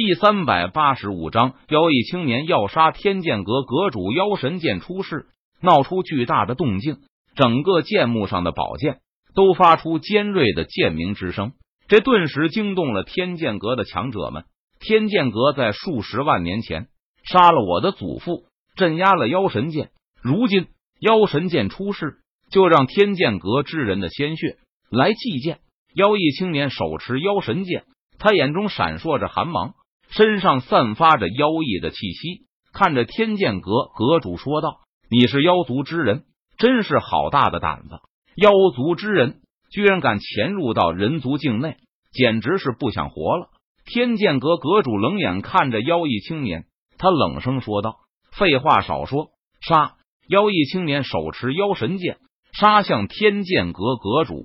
第三百八十五章，妖异青年要杀天剑阁阁主妖神剑出世，闹出巨大的动静。整个剑幕上的宝剑都发出尖锐的剑鸣之声，这顿时惊动了天剑阁的强者们。天剑阁在数十万年前杀了我的祖父，镇压了妖神剑。如今妖神剑出世，就让天剑阁之人的鲜血来祭剑。妖异青年手持妖神剑，他眼中闪烁着寒芒。身上散发着妖异的气息，看着天剑阁阁主说道：“你是妖族之人，真是好大的胆子！妖族之人居然敢潜入到人族境内，简直是不想活了！”天剑阁阁主冷眼看着妖异青年，他冷声说道：“废话少说，杀！”妖异青年手持妖神剑，杀向天剑阁阁主。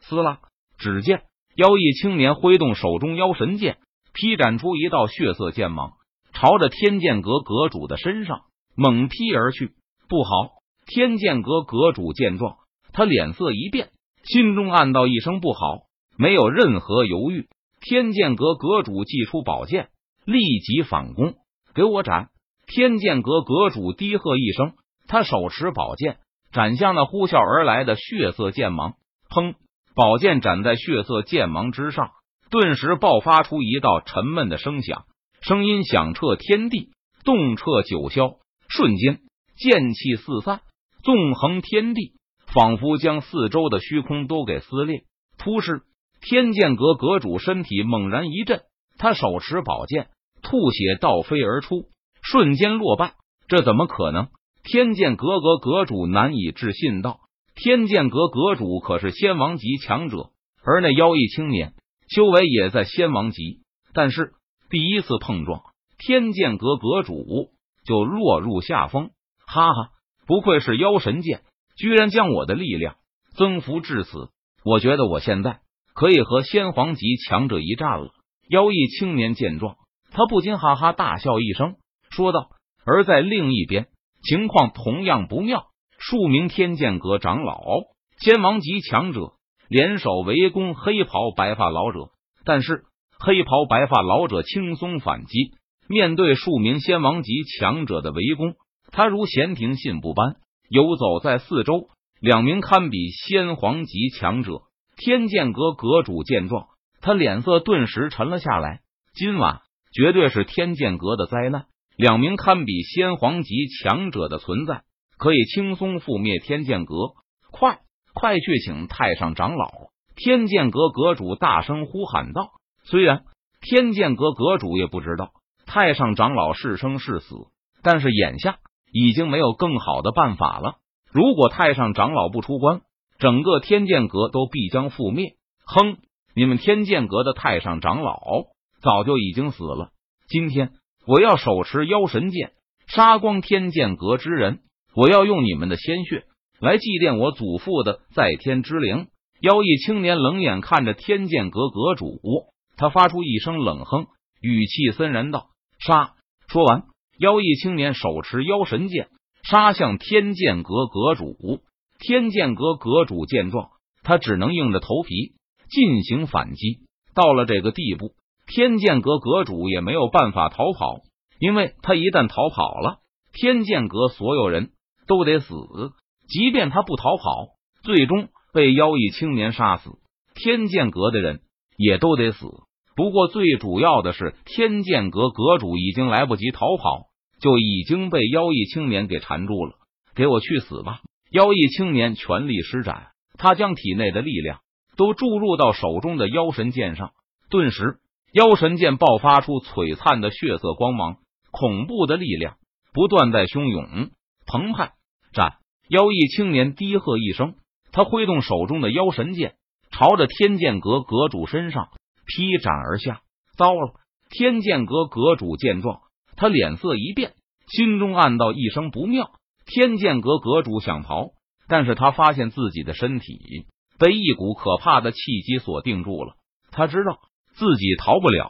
撕拉！只见妖异青年挥动手中妖神剑。劈斩出一道血色剑芒，朝着天剑阁阁主的身上猛劈而去。不好！天剑阁阁主见状，他脸色一变，心中暗道一声不好，没有任何犹豫。天剑阁阁主祭出宝剑，立即反攻，给我斩！天剑阁阁主低喝一声，他手持宝剑斩向那呼啸而来的血色剑芒。砰！宝剑斩在血色剑芒之上。顿时爆发出一道沉闷的声响，声音响彻天地，动彻九霄。瞬间，剑气四散，纵横天地，仿佛将四周的虚空都给撕裂。突施，天剑阁阁主身体猛然一震，他手持宝剑，吐血倒飞而出，瞬间落败。这怎么可能？天剑阁阁阁主难以置信道：“天剑阁阁主可是仙王级强者，而那妖异青年。”修为也在仙王级，但是第一次碰撞，天剑阁阁主就落入下风。哈哈，不愧是妖神剑，居然将我的力量增幅至此。我觉得我现在可以和仙皇级强者一战了。妖异青年见状，他不禁哈哈大笑一声，说道：“而在另一边，情况同样不妙。数名天剑阁长老，仙王级强者。”联手围攻黑袍白发老者，但是黑袍白发老者轻松反击。面对数名仙王级强者的围攻，他如闲庭信步般游走在四周。两名堪比仙皇级强者，天剑阁阁主见状，他脸色顿时沉了下来。今晚绝对是天剑阁的灾难。两名堪比仙皇级强者的存在，可以轻松覆灭天剑阁。快！去请太上长老！天剑阁阁主大声呼喊道。虽然天剑阁阁主也不知道太上长老是生是死，但是眼下已经没有更好的办法了。如果太上长老不出关，整个天剑阁都必将覆灭。哼！你们天剑阁的太上长老早就已经死了。今天我要手持妖神剑，杀光天剑阁之人。我要用你们的鲜血。来祭奠我祖父的在天之灵。妖异青年冷眼看着天剑阁阁主，他发出一声冷哼，语气森然道：“杀！”说完，妖异青年手持妖神剑，杀向天剑阁阁主。天剑阁阁主见状，他只能硬着头皮进行反击。到了这个地步，天剑阁阁主也没有办法逃跑，因为他一旦逃跑了，天剑阁所有人都得死。即便他不逃跑，最终被妖异青年杀死，天剑阁的人也都得死。不过最主要的是，天剑阁阁主已经来不及逃跑，就已经被妖异青年给缠住了。给我去死吧！妖异青年全力施展，他将体内的力量都注入到手中的妖神剑上，顿时妖神剑爆发出璀璨的血色光芒，恐怖的力量不断在汹涌澎湃。战！妖异青年低喝一声，他挥动手中的妖神剑，朝着天剑阁阁主身上劈斩而下。糟了！天剑阁阁主见状，他脸色一变，心中暗道一声不妙。天剑阁阁主想逃，但是他发现自己的身体被一股可怕的气机所定住了。他知道自己逃不了，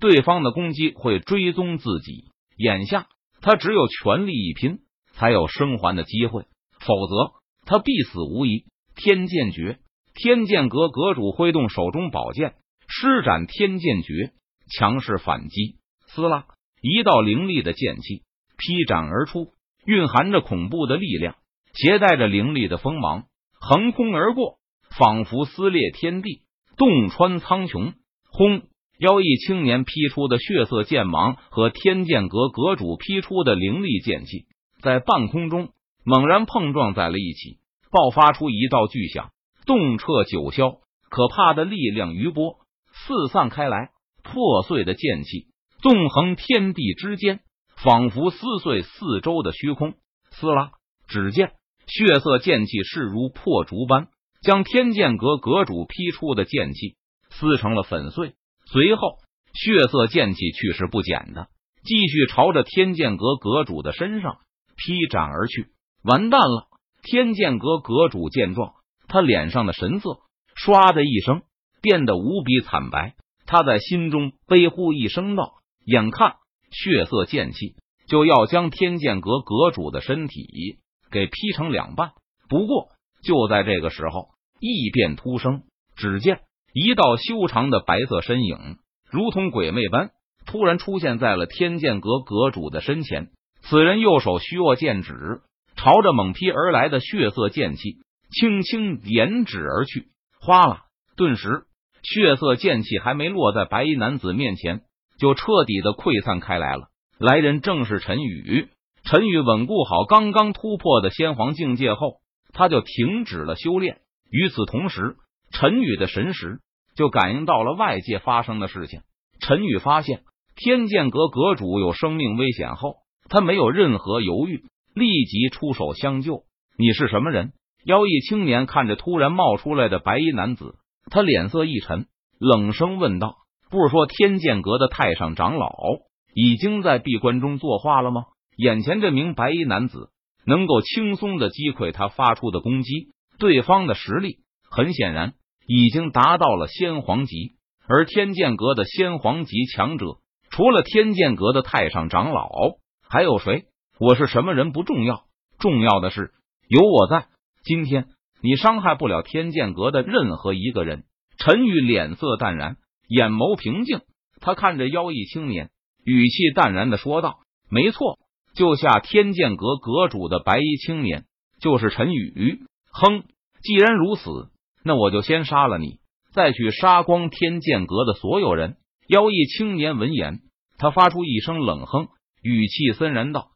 对方的攻击会追踪自己。眼下他只有全力一拼，才有生还的机会。否则，他必死无疑。天剑诀，天剑阁阁主挥动手中宝剑，施展天剑诀，强势反击。撕拉，一道凌厉的剑气劈斩而出，蕴含着恐怖的力量，携带着凌厉的锋芒，横空而过，仿佛撕裂天地，洞穿苍穹。轰！妖异青年劈出的血色剑芒和天剑阁阁主劈出的凌厉剑气，在半空中猛然碰撞在了一起，爆发出一道巨响，动彻九霄。可怕的力量余波四散开来，破碎的剑气纵横天地之间，仿佛撕碎四周的虚空。撕拉，只见血色剑气势如破竹般，将天剑阁阁主劈出的剑气撕成了粉碎。随后，血色剑气去势不减的继续朝着天剑阁阁主的身上劈斩而去。完蛋了！天剑阁阁主见状，他脸上的神色。唰的一声，变得无比惨白。他在心中悲呼一声道：“眼看血色剑气就要将天剑阁阁主的身体给劈成两半。”不过就在这个时候，异变突生。只见一道修长的白色身影，如同鬼魅般突然出现在了天剑阁阁主的身前。此人右手虚握剑指，朝着猛劈而来的血色剑气轻轻点指而去。哗啦！顿时，血色剑气还没落在白衣男子面前，就彻底的溃散开来了。来人正是陈宇。陈宇稳固好刚刚突破的仙皇境界后，他就停止了修炼。与此同时，陈宇的神识就感应到了外界发生的事情。陈宇发现天剑阁阁主有生命危险后，他没有任何犹豫，立即出手相救。你是什么人？妖异青年看着突然冒出来的白衣男子，他脸色一沉，冷声问道：“不是说天剑阁的太上长老已经在闭关中作画了吗？眼前这名白衣男子能够轻松的击溃他发出的攻击，对方的实力很显然已经达到了仙皇级。而天剑阁的仙皇级强者，除了天剑阁的太上长老，还有谁？我是什么人不重要，重要的是有我在。”今天你伤害不了天剑阁的任何一个人。陈宇脸色淡然，眼眸平静，他看着妖异青年，语气淡然的说道：“没错，救下天剑阁阁主的白衣青年就是陈宇。哼，既然如此，那我就先杀了你，再去杀光天剑阁的所有人。”妖异青年闻言，他发出一声冷哼，语气森然道：“